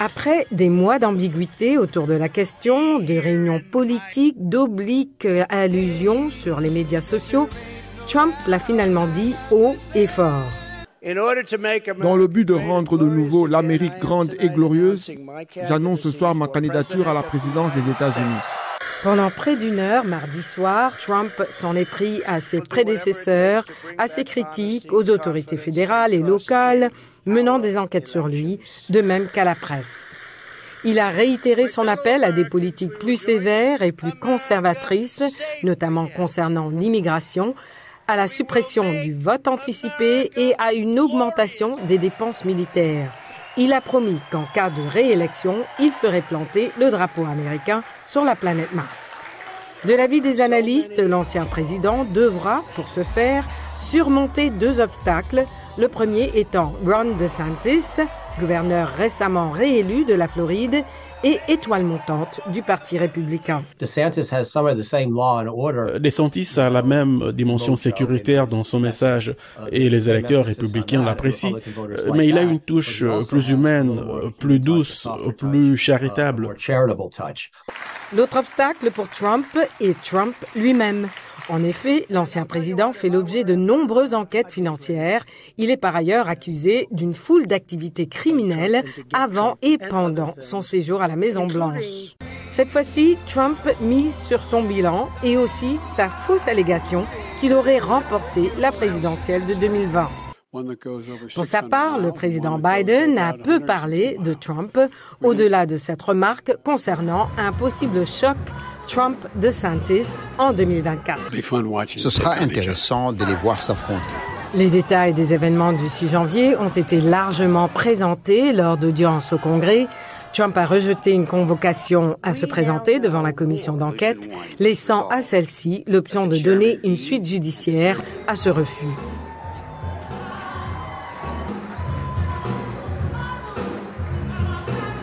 Après des mois d'ambiguïté autour de la question, de réunions politiques, d'obliques allusions sur les médias sociaux, Trump l'a finalement dit haut et fort. Dans le but de rendre de nouveau l'Amérique grande et glorieuse, j'annonce ce soir ma candidature à la présidence des États-Unis. Pendant près d'une heure, mardi soir, Trump s'en est pris à ses prédécesseurs, à ses critiques, aux autorités fédérales et locales, menant des enquêtes sur lui, de même qu'à la presse. Il a réitéré son appel à des politiques plus sévères et plus conservatrices, notamment concernant l'immigration, à la suppression du vote anticipé et à une augmentation des dépenses militaires. Il a promis qu'en cas de réélection, il ferait planter le drapeau américain sur la planète Mars. De l'avis des analystes, l'ancien président devra, pour ce faire, surmonter deux obstacles, le premier étant Ron DeSantis, gouverneur récemment réélu de la Floride, et étoile montante du Parti républicain. DeSantis a la même dimension sécuritaire dans son message et les électeurs républicains l'apprécient, mais il a une touche plus humaine, plus douce, plus charitable. L'autre obstacle pour Trump est Trump lui-même. En effet, l'ancien président fait l'objet de nombreuses enquêtes financières. Il est par ailleurs accusé d'une foule d'activités criminelles avant et pendant son séjour à la Maison-Blanche. Cette fois-ci, Trump mise sur son bilan et aussi sa fausse allégation qu'il aurait remporté la présidentielle de 2020. Pour sa part, le président Biden a peu parlé de Trump, au-delà de cette remarque concernant un possible choc Trump-de Santis en 2024. Ce sera intéressant de les voir s'affronter. Les détails des événements du 6 janvier ont été largement présentés lors d'audiences au Congrès. Trump a rejeté une convocation à se présenter devant la commission d'enquête, laissant à celle-ci l'option de donner une suite judiciaire à ce refus.